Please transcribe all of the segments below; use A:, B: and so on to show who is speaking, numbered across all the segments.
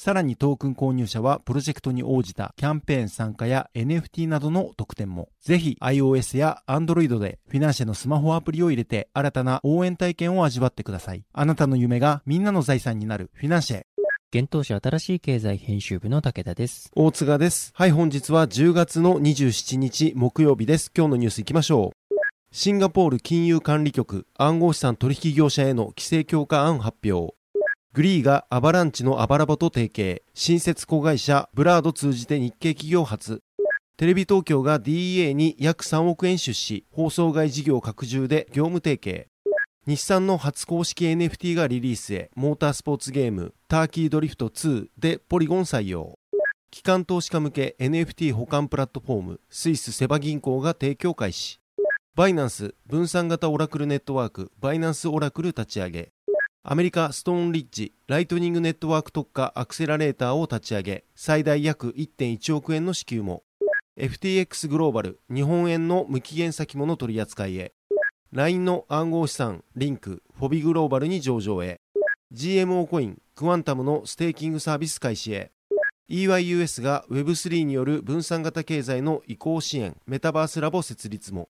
A: さらにトークン購入者はプロジェクトに応じたキャンペーン参加や NFT などの特典も。ぜひ iOS や Android でフィナンシェのスマホアプリを入れて新たな応援体験を味わってください。あなたの夢がみんなの財産になるフィナンシェ。
B: 現当社新しい経済編集部の武田です。
A: 大塚です。はい、本日は10月の27日木曜日です。今日のニュース行きましょう。シンガポール金融管理局暗号資産取引業者への規制強化案発表。グリーがアバランチのアバラボと提携。新設子会社ブラード通じて日系企業初。テレビ東京が DEA に約3億円出資。放送外事業拡充で業務提携。日産の初公式 NFT がリリースへ、モータースポーツゲーム、ターキードリフト2でポリゴン採用。機関投資家向け NFT 保管プラットフォーム、スイスセバ銀行が提供開始。バイナンス、分散型オラクルネットワーク、バイナンスオラクル立ち上げ。アメリカストーンリッジ、ライトニングネットワーク特化アクセラレーターを立ち上げ、最大約1.1億円の支給も。FTX グローバル、日本円の無期限先物取扱いへ。LINE の暗号資産、リンク、フォビグローバルに上場へ。GMO コイン、クワンタムのステーキングサービス開始へ。 EY US が Web3 による分散型経済の移行支援、メタバースラボ設立も。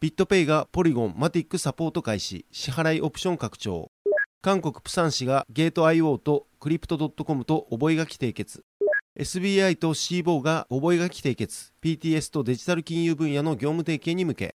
A: ビットペイがポリゴン、マティックサポート開始、支払いオプション拡張。韓国プサン市がゲート IO とクリプトドットコムと覚書締結。SBI と Cboe が覚書締結。PTS とデジタル金融分野の業務提携に向け。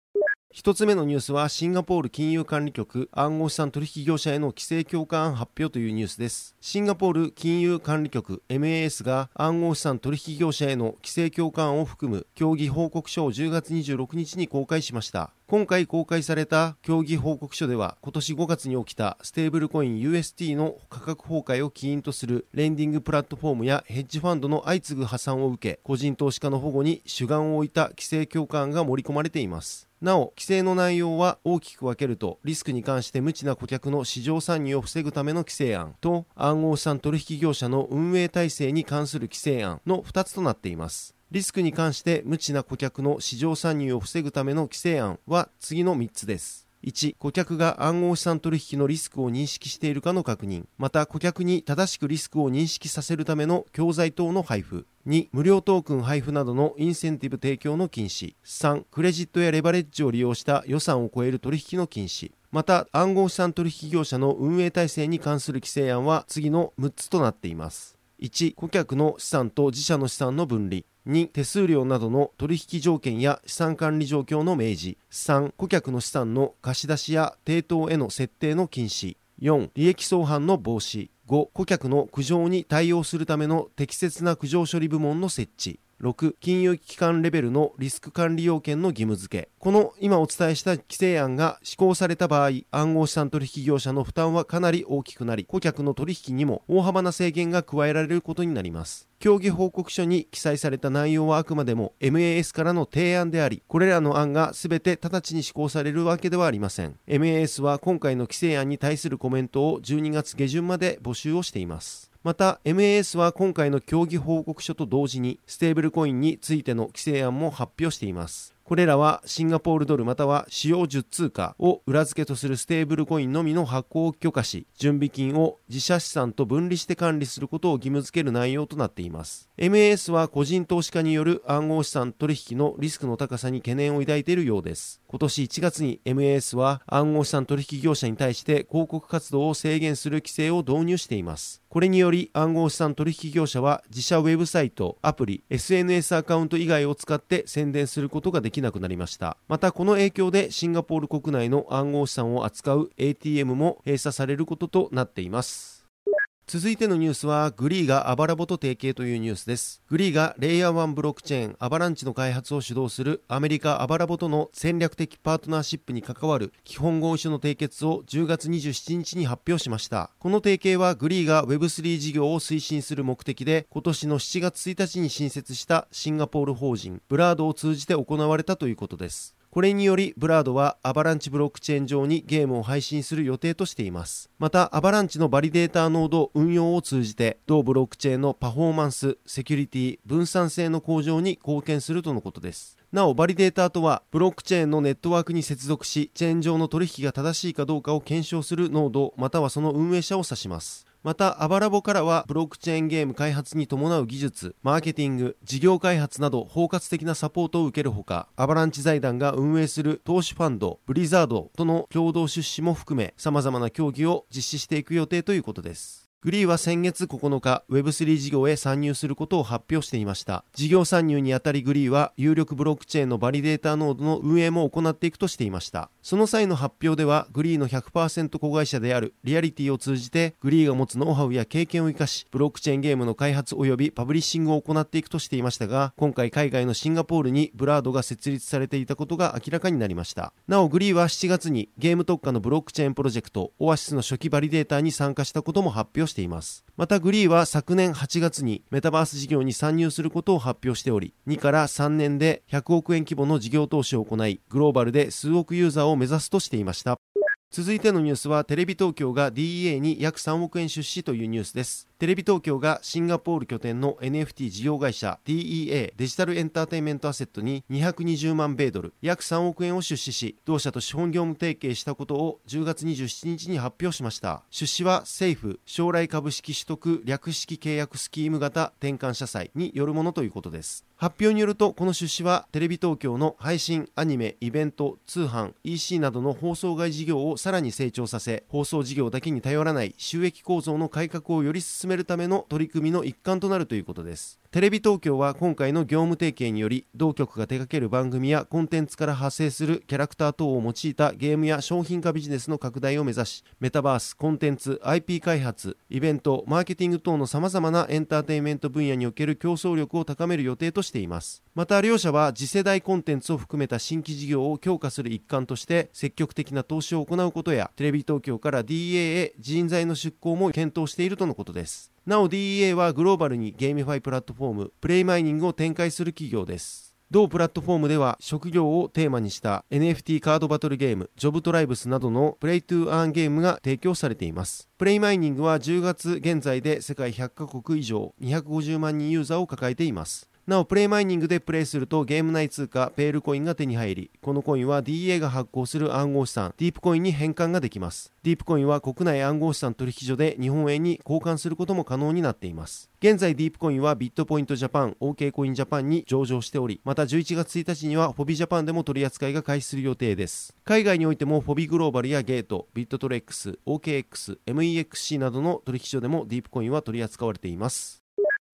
A: 一つ目のニュースはシンガポール金融管理局暗号資産取引業者への規制強化案発表というニュースです。シンガポール金融管理局 MAS が暗号資産取引業者への規制強化案を含む協議報告書を10月26日に公開しました。今回公開された協議報告書では今年5月に起きたステーブルコイン UST の価格崩壊を起因とするレンディングプラットフォームやヘッジファンドの相次ぐ破産を受け個人投資家の保護に主眼を置いた規制強化案が盛り込まれています。なお、規制の内容は大きく分けると、リスクに関して無知な顧客の市場参入を防ぐための規制案と、暗号資産取引業者の運営体制に関する規制案の2つとなっています。リスクに関して無知な顧客の市場参入を防ぐための規制案は次の3つです。1、顧客が暗号資産取引のリスクを認識しているかの確認。また、顧客に正しくリスクを認識させるための教材等の配布。2、無料トークン配布などのインセンティブ提供の禁止。3、クレジットやレバレッジを利用した予算を超える取引の禁止。また、暗号資産取引業者の運営体制に関する規制案は次の6つとなっています。1、顧客の資産と自社の資産の分離。2、手数料などの取引条件や資産管理状況の明示。3、顧客の資産の貸し出しや抵当への設定の禁止。4、利益相反の防止。5、顧客の苦情に対応するための適切な苦情処理部門の設置。6、金融機関レベルのリスク管理要件の義務付け。この今お伝えした規制案が施行された場合、暗号資産取引業者の負担はかなり大きくなり、顧客の取引にも大幅な制限が加えられることになります。協議報告書に記載された内容はあくまでも MAS からの提案であり、これらの案が全て直ちに施行されるわけではありません。MAS は今回の規制案に対するコメントを12月下旬まで募集をしています。また MAS は今回の協議報告書と同時にステーブルコインについての規制案も発表していますこれらはシンガポールドルまたは使用10通貨を裏付けとするステーブルコインのみの発行を許可し、準備金を自社資産と分離して管理することを義務付ける内容となっています。MAS は個人投資家による暗号資産取引のリスクの高さに懸念を抱いているようです。今年1月に MAS は暗号資産取引業者に対して広告活動を制限する規制を導入しています。これにより暗号資産取引業者は自社ウェブサイト、アプリ、SNS アカウント以外を使って宣伝することができなくなりました。またこの影響でシンガポール国内の暗号資産を扱う ATM も閉鎖されることとなっています。続いてのニュースは、グリーがアバラボと提携というニュースです。グリーがレイヤー1ブロックチェーンアバランチの開発を主導するアメリカアバラボとの戦略的パートナーシップに関わる基本合意書の締結を10月27日に発表しました。この提携はグリーが Web3 事業を推進する目的で今年の7月1日に新設したシンガポール法人ブラードを通じて行われたということです。これによりブラードはアバランチブロックチェーン上にゲームを配信する予定としています。またアバランチのバリデーターノード運用を通じて同ブロックチェーンのパフォーマンスセキュリティ分散性の向上に貢献するとのことです。なおバリデーターとはブロックチェーンのネットワークに接続しチェーン上の取引が正しいかどうかを検証するノードまたはその運営者を指します。また、アバラボからはブロックチェーンゲーム開発に伴う技術、マーケティング、事業開発など包括的なサポートを受けるほか、アバランチ財団が運営する投資ファンド、ブリザードとの共同出資も含め、様々な協議を実施していく予定ということです。グリーは先月9日 Web3 事業へ参入することを発表していました。事業参入にあたりグリーは有力ブロックチェーンのバリデーターノードの運営も行っていくとしていました。その際の発表ではグリーの100%子会社であるリアリティを通じてグリーが持つノウハウや経験を生かしブロックチェーンゲームの開発及びパブリッシングを行っていくとしていましたが今回海外のシンガポールにブラードが設立されていたことが明らかになりました。なおグリーは7月にゲーム特化のブロックチェーンプロジェクトオアシスの初期バリデーターに参加したことも発表していますまたグリーは昨年8月にメタバース事業に参入することを発表しており、2から3年で100億円規模の事業投資を行い、グローバルで数億ユーザーを目指すとしていました。続いてのニュースはテレビ東京が DEA に約3億円出資というニュースです。テレビ東京がシンガポール拠点の NFT 事業会社 DEA デジタルエンターテインメントアセットに220万米ドル約3億円を出資し同社と資本業務提携したことを10月27日に発表しました出資は政府将来株式取得略式契約スキーム型転換社債によるものということです発表によるとこの出資はテレビ東京の配信アニメイベント通販 EC などの放送外事業をさらに成長させ放送事業だけに頼らない収益構造の改革をより進めるための取り組みの一環となるということです。テレビ東京は今回の業務提携により同局が手掛ける番組やコンテンツから派生するキャラクター等を用いたゲームや商品化ビジネスの拡大を目指しメタバースコンテンツ IP 開発イベントマーケティング等のさまざまなエンターテインメント分野における競争力を高める予定としています。また両社は次世代コンテンツを含めた新規事業を強化する一環として積極的な投資を行うことやテレビ東京から DEA へ人材の出向も検討しているとのことですなお DEA はグローバルに GameFi プラットフォームプレイマイニングを展開する企業です同プラットフォームでは職業をテーマにした NFT カードバトルゲーム、ジョブトライブスなどの Play to Earn ゲームが提供されています。プレイマイニングは10月現在で世界100カ国以上250万人ユーザーを抱えています。なお、プレイマイニングでプレイするとゲーム内通貨ペールコインが手に入り、このコインは DA が発行する暗号資産ディープコインに変換ができます。ディープコインは国内暗号資産取引所で日本円に交換することも可能になっています。現在ディープコインはビットポイントジャパン、OK コインジャパンに上場しており、また11月1日にはフォビジャパンでも取り扱いが開始する予定です。海外においてもフォビグローバルやゲート、ビットトレックス、OKX、MEXC などの取引所でもディープコインは取り扱われています。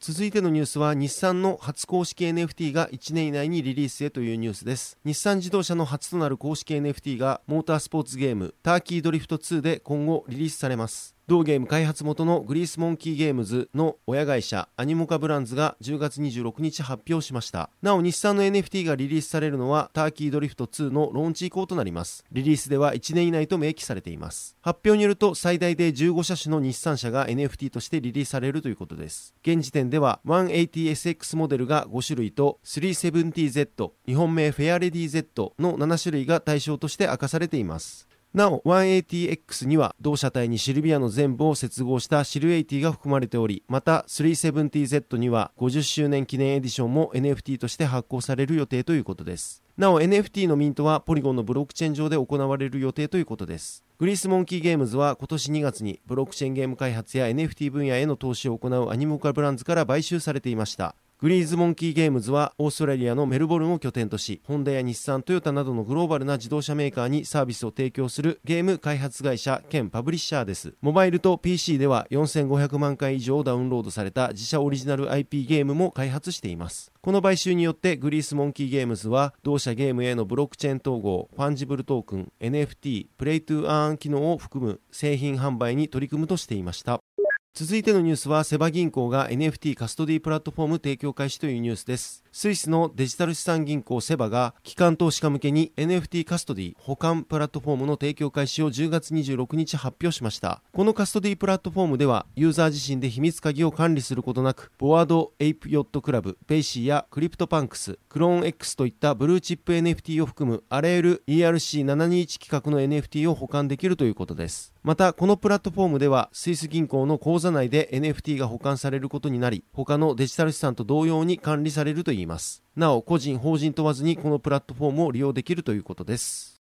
A: 続いてのニュースは日産の初公式 NFT が1年以内にリリースへというニュースです。日産自動車の初となる公式 NFT がモータースポーツゲームターキードリフト2で今後リリースされます。同ゲーム開発元のグリースモンキーゲームズの親会社アニモカブランズが10月26日発表しました。なお日産の NFT がリリースされるのはターキードリフト2のローンチ以降となります。リリースでは1年以内と明記されています。発表によると最大で15車種の日産車が NFT としてリリースされるということです。現時点では 180SX モデルが5種類と 370Z 日本名フェアレディ Z の7種類が対象として明かされています。なお 180X には同車体にシルビアの全部を接合したシル80が含まれておりまた 370Z には50周年記念エディションも NFT として発行される予定ということです。なお NFT のミントはポリゴンのブロックチェーン上で行われる予定ということです。グリースモンキーゲームズは今年2月にブロックチェーンゲーム開発や NFT 分野への投資を行うアニモカブランズから買収されていました。グリーズモンキーゲームズはオーストラリアのメルボルンを拠点とし、ホンダや日産、トヨタなどのグローバルな自動車メーカーにサービスを提供するゲーム開発会社兼パブリッシャーです。モバイルと PC では4500万回以上ダウンロードされた自社オリジナル IP ゲームも開発しています。この買収によってグリースモンキーゲームズは同社ゲームへのブロックチェーン統合、ファンジブルトークン、NFT、 Play to Earn 機能を含む製品販売に取り組むとしていました。続いてのニュースはセバ銀行が NFT カストディプラットフォーム提供開始というニュースです。スイスのデジタル資産銀行セバが機関投資家向けに NFT カストディ保管プラットフォームの提供開始を10月26日発表しました。このカストディプラットフォームではユーザー自身で秘密鍵を管理することなく Bored Ape Yacht Club BAYC やクリプトパンクスクローン X といったブルーチップ NFT を含むあらゆる ERC721 規格の NFT を保管できるということです。またこのプラットフォームではスイス銀行の口座内で NFT が保管されることになり他のデジタル資産と同様に管理されるといいます。なお個人法人問わずにこのプラットフォームを利用できるということです。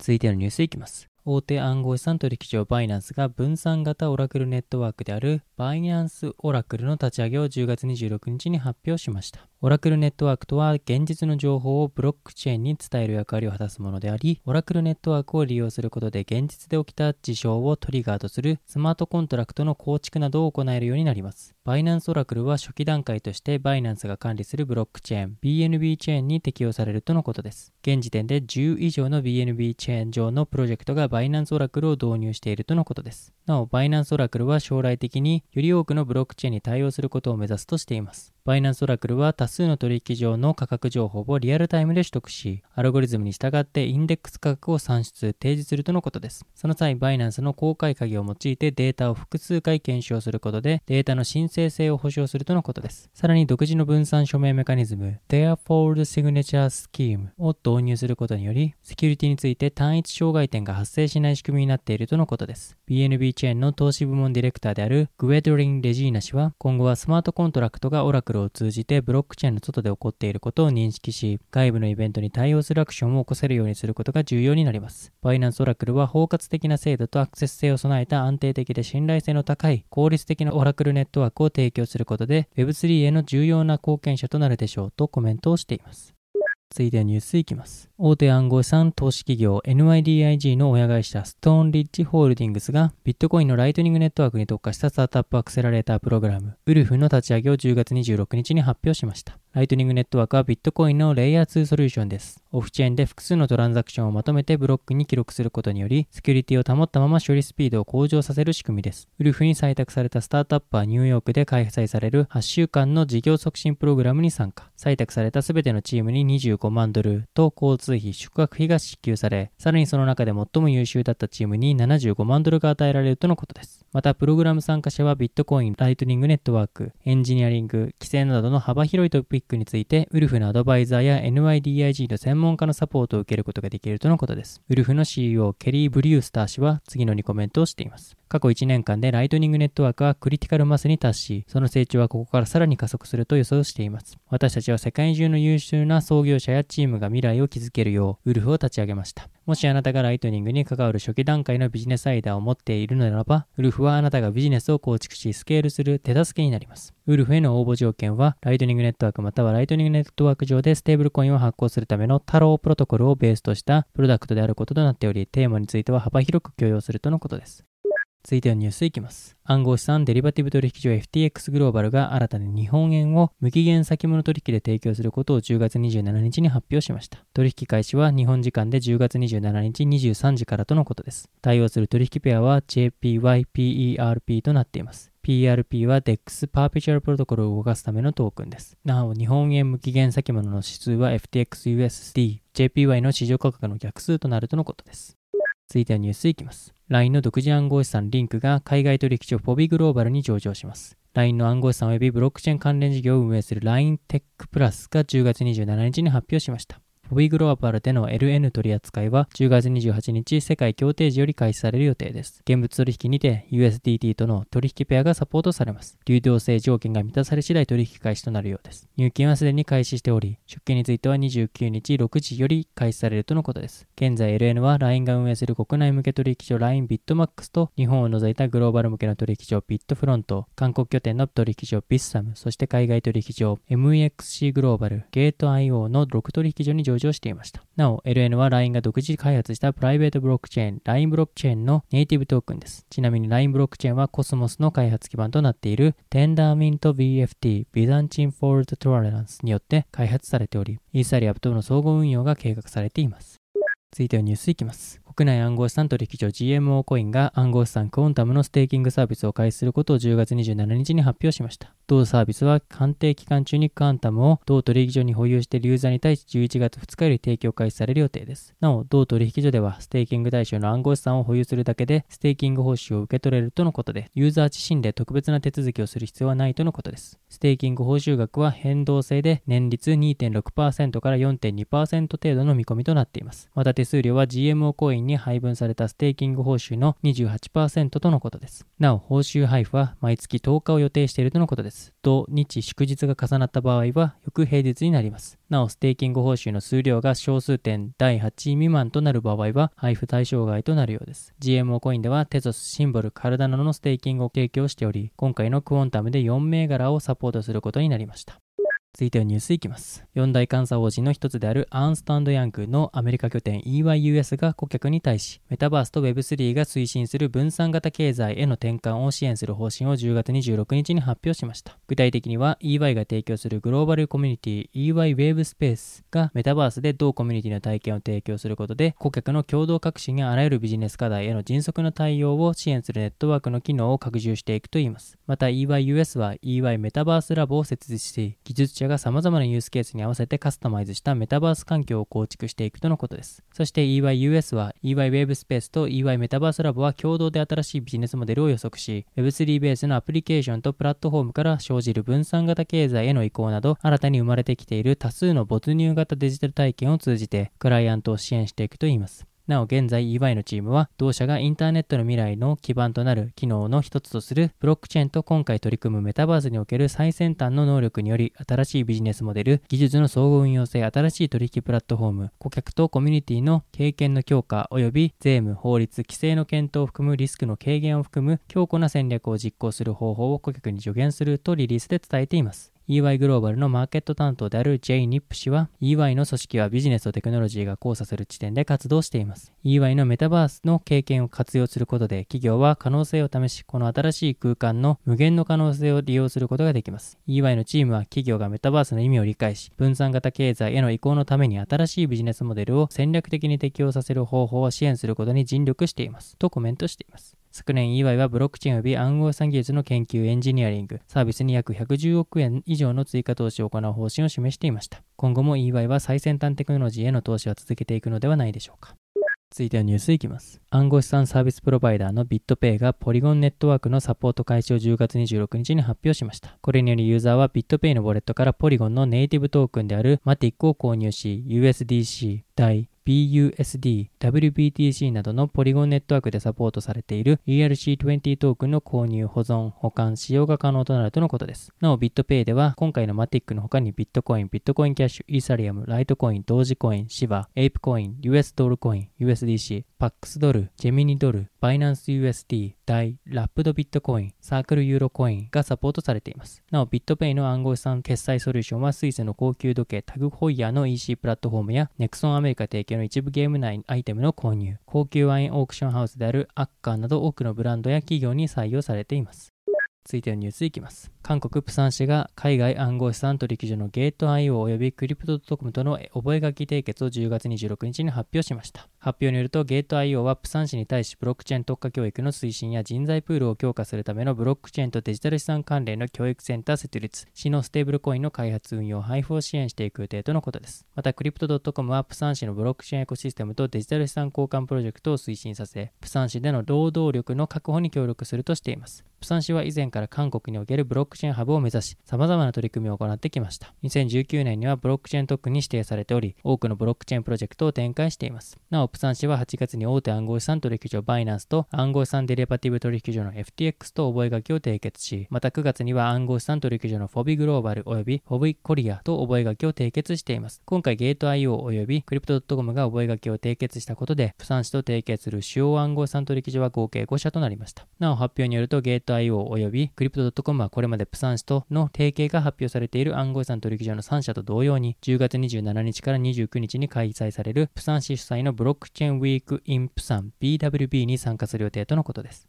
B: 続いてのニュースいきます。大手暗号資産取引所バイナンスが分散型オラクルネットワークであるバイナンスオラクルの立ち上げを10月26日に発表しました。オラクルネットワークとは現実の情報をブロックチェーンに伝える役割を果たすものであり、オラクルネットワークを利用することで現実で起きた事象をトリガーとするスマートコントラクトの構築などを行えるようになります。バイナンスオラクルは初期段階としてバイナンスが管理するブロックチェーン BNB チェーンに適用されるとのことです。現時点で10以上の BNB チェーン上のプロジェクトがバイナンスオラクルを導入しているとのことです。なお、バイナンスオラクルは将来的により多くのブロックチェーンに対応することを目指すとしています。バイナンスオラクルは多数の取引上の価格情報をリアルタイムで取得し、アルゴリズムに従ってインデックス価格を算出、提示するとのことです。その際、バイナンスの公開鍵を用いてデータを複数回検証することで、データの真正性を保証するとのことです。さらに、独自の分散署名メカニズム、 Threshold Signature Scheme を導入することにより、セキュリティについて単一障害点が発生しない仕組みになっているとのことです。BNB チェーンの投資部門ディレクターであるグエドリン・レジーナ氏は、今後はスマートコントラクトがオラクルを通じてブロックチェーンの外で起こっていることを認識し、外部のイベントに対応するアクションを起こせるようにすることが重要になります。バイナンスオラクルは包括的な精度とアクセス性を備えた安定的で信頼性の高い効率的なオラクルネットワークを提供することで Web3 への重要な貢献者となるでしょうとコメントをしています。続いてニュースいきます。大手暗号資産投資企業 NYDIG の親会社ストーンリッジホールディングスがビットコインのライトニングネットワークに特化したスタートアップアクセラレータープログラムウルフの立ち上げを10月26日に発表しました。ライトニングネットワークはビットコインのレイヤー2ソリューションです。オフチェーンで複数のトランザクションをまとめてブロックに記録することにより、セキュリティを保ったまま処理スピードを向上させる仕組みです。ウルフに採択されたスタートアップはニューヨークで開催される8週間の事業促進プログラムに参加。採択された全てのチームに25万ドルと交通費、宿泊費が支給され、さらにその中で最も優秀だったチームに75万ドルが与えられるとのことです。また、プログラム参加者はビットコイン、ライトニングネットワーク、エンジニアリング、規制などの幅広いトピックックについて、ウルフのアドバイザーや NYDIG の専門家のサポートを受けることができるとのことです。ウルフの CEO、ケリー・ブリュースター氏は次のにコメントをしています。過去1年間でライトニングネットワークはクリティカルマスに達し、その成長はここからさらに加速すると予想しています。私たちは世界中の優秀な創業者やチームが未来を築けるよう、ウルフを立ち上げました。もしあなたがライトニングに関わる初期段階のビジネスアイデアを持っているのならば、ウルフはあなたがビジネスを構築しスケールする手助けになります。ウルフへの応募条件は、ライトニングネットワークまたはライトニングネットワーク上でステーブルコインを発行するためのタロープロトコルをベースとしたプロダクトであることとなっており、テーマについては幅広く許容するとのことです。続いてのニュースいきます。暗号資産デリバティブ取引所 FTX グローバルが新たに日本円を無期限先物取引で提供することを10月27日に発表しました。取引開始は日本時間で10月27日23時からとのことです。対応する取引ペアは JPYPERP となっています。 PERP は DEX パーペチュアルプロトコルを動かすためのトークンです。なお、日本円無期限先物の指数は FTXUSD、JPY の市場価格の逆数となるとのことです。続いてはニュースいきます。LINE の独自暗号資産リンクが海外取引所フォビグローバルに上場します。LINE の暗号資産及びブロックチェーン関連事業を運営する LINE テックプラスが10月27日に発表しました。フォビグローバルでの LN 取扱いは10月28日世界協定時より開始される予定です。現物取引にて USDT との取引ペアがサポートされます。流動性条件が満たされ次第取引開始となるようです。入金はすでに開始しており、出金については29日6時より開始されるとのことです。現在 LN は LINE が運営する国内向け取引所 LINE ビットマックスと日本を除いたグローバル向けの取引所ビットフロント、韓国拠点の取引所ビッサム、そして海外取引所 MEXC グローバル、ゲート IO の6取引所に上場していました。なお、LN は LINE が独自開発したプライベートブロックチェーン、LINE ブロックチェーンのネイティブトークンです。ちなみに LINE ブロックチェーンはコスモスの開発基盤となっている Tendermint BFT Byzantine Fault Tolerance によって開発されており、イーサリアムとの相互運用が計画されています。続いてはニュースいきます。国内暗号資産取引所 GMO コインが暗号資産クオンタムのステーキングサービスを開始することを10月27日に発表しました。同サービスは鑑定期間中にクアンタムを同取引所に保有しているユーザーに対し11月2日より提供開始される予定です。なお、同取引所ではステーキング対象の暗号資産を保有するだけでステーキング報酬を受け取れるとのことで、ユーザー自身で特別な手続きをする必要はないとのことです。ステーキング報酬額は変動制で年率2.6%から4.2%程度の見込みとなっています。また手数料は GMO コインに配分されたステーキング報酬の28%とのことです。なお、報酬配布は毎月10日を予定しているとのことです。土日祝日が重なった場合は、翌平日になります。なお、ステーキング報酬の数量が小数点第8位未満となる場合は、配布対象外となるようです。GMO コインでは、テゾス、シンボル、カルダノのステーキングを提供しており、今回のクオンタムで4銘柄をサポートすることになりました。続いてはニュースいきます。四大監査法人の一つであるアーンストヤングのアメリカ拠点 EYUS が顧客に対し、メタバースと Web3 が推進する分散型経済への転換を支援する方針を10月26日に発表しました。具体的には EY が提供するグローバルコミュニティ EY Wave Space がメタバースで同コミュニティの体験を提供することで、顧客の共同革新やあらゆるビジネス課題への迅速な対応を支援するネットワークの機能を拡充していくといいます。また EYUS は EY メタバースラボを設立し、技術者が様々なユースケースに合わせてカスタマイズしたメタバース環境を構築していくとのことです。そして EYUS は EY Web Space と EY メタバースラボは共同で新しいビジネスモデルを予測し、Web3 ベースのアプリケーションとプラットフォームから生じる分散型経済への移行など、新たに生まれてきている多数の没入型デジタル体験を通じて、クライアントを支援していくといいます。なお現在 EY のチームは同社がインターネットの未来の基盤となる機能の一つとするブロックチェーンと今回取り組むメタバースにおける最先端の能力により新しいビジネスモデル、技術の総合運用性、新しい取引プラットフォーム、顧客とコミュニティの経験の強化及び税務、法律、規制の検討を含むリスクの軽減を含む強固な戦略を実行する方法を顧客に助言するとリリースで伝えています。EY グローバルのマーケット担当である J. ニップ氏は EY の組織はビジネスとテクノロジーが交差する地点で活動しています。EY のメタバースの経験を活用することで企業は可能性を試し、この新しい空間の無限の可能性を利用することができます。EY のチームは企業がメタバースの意味を理解し、分散型経済への移行のために新しいビジネスモデルを戦略的に適用させる方法を支援することに尽力しています。とコメントしています。昨年 EY はブロックチェーン及び暗号資産技術の研究エンジニアリング、サービスに約110億円以上の追加投資を行う方針を示していました。今後も EY は最先端テクノロジーへの投資は続けていくのではないでしょうか。続いてはニュースいきます。暗号資産サービスプロバイダーのビットペイがポリゴンネットワークのサポート開始を10月26日に発表しました。これによりユーザーはビットペイのウォレットからポリゴンのネイティブトークンであるマティックを購入し、USDC、ダイ、BUSD、WBTC などのポリゴンネットワークでサポートされている ERC20 トークンの購入、保存、保管、使用が可能となるとのことです。なお、ビットペイでは今回のマティックの他にビットコイン、ビットコインキャッシュ、イーサリアム、ライトコイン、ドージコイン、シバ、エイプコイン、US ドルコイン、USDC、パックスドル、ジェミニドル、バイナンス USD、ダイ、ラップドビットコイン、サークルユーロコインがサポートされています。なお、ビットペイの暗号資産決済ソリューションはスイスの高級時計タグホイヤーの EC プラットフォームやネクソンアメリカ提供の一部ゲーム内アイテムの購入、高級ワインオークションハウスであるアッカーなど多くのブランドや企業に採用されています。続いてのニュースいきます。韓国プサン市が海外暗号資産取引所のゲート IO 及びクリプトドットコムとの覚書締結を10月26日に発表しました。発表によるとゲート IO はプサン市に対しブロックチェーン特化教育の推進や人材プールを強化するためのブロックチェーンとデジタル資産関連の教育センター設立、市のステーブルコインの開発運用、配布を支援していく予定とのことです。またクリプト .com はプサン市のブロックチェーンエコシステムとデジタル資産交換プロジェクトを推進させ、プサン市での労働力の確保に協力するとしています。プサン市は以前から韓国におけるブロックックチェーンハブを目指し、様々な取り組みを行ってきました。2019年にはブロックチェーン特区に指定されており、多くのブロックチェーンプロジェクトを展開しています。なお、プサン市は8月に大手暗号資産取引所バイナンスと暗号資産デリバティブ取引所の FTX と覚書を締結し、また9月には暗号資産取引所のフォビグローバル及びフォビコリアと覚書を締結しています。今回ゲート IO 及びクリプト .com が覚書を締結したことで、プサン市と提携する主要暗号資産取引所は合計5社となりました。なお、発表によるとゲート IO 及びクリプト .com はこれまでプサン市との提携が発表されている暗号資産取引所の3社と同様に、10月27日から29日に開催されるプサン市主催のブロックチェーンウィークインプサン BWB に参加する予定とのことです。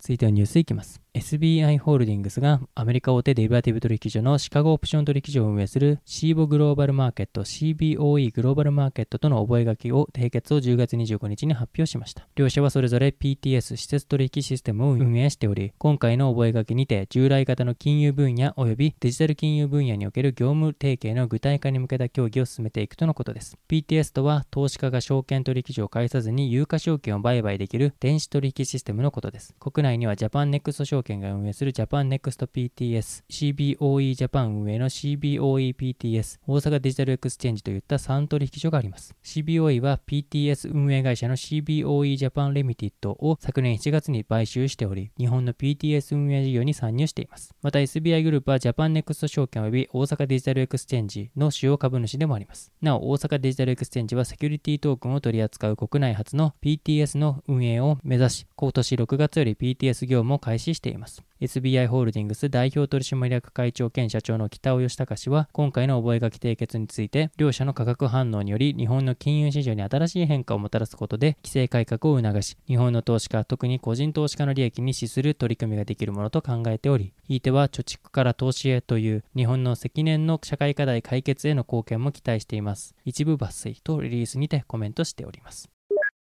B: 続いてはニュースいきます。SBI ホールディングスがアメリカ大手デリバティブ取引所のシカゴオプション取引所を運営するシーボグローバルマーケット CBOE グローバルマーケットとの覚書を締結を10月25日に発表しました。両社はそれぞれ PTS 私設取引システムを運営しており、今回の覚書にて従来型の金融分野及びデジタル金融分野における業務提携の具体化に向けた協議を進めていくとのことです。PTS とは投資家が証券取引所を介さずに有価証券を売買できる電子取引システムのことです。国内にはジャパンネクスト証券が運営するジャパンネクスト PTS、CBOE ジャパン運営の CBOEPTS、大阪デジタルエクスチェンジといった3取引所があります。CBOE は PTS 運営会社の CBOE ジャパンリミテッドを昨年7月に買収しており、日本の PTS 運営事業に参入しています。また SBI グループはジャパンネクスト証券及び大阪デジタルエクスチェンジの主要株主でもあります。なお、大阪デジタルエクスチェンジはセキュリティトークンを取り扱う国内初の PTS の運営を目指し、今年6月より PTS 業務を開始しています。SBI ホールディングス代表取締役会長兼社長の北尾義孝氏は、今回の覚書締結について、両社の化学反応により、日本の金融市場に新しい変化をもたらすことで、規制改革を促し、日本の投資家、特に個人投資家の利益に資する取り組みができるものと考えており、ひいては貯蓄から投資へという日本の積年の社会課題解決への貢献も期待しています。一部抜粋とリリースにてコメントしております。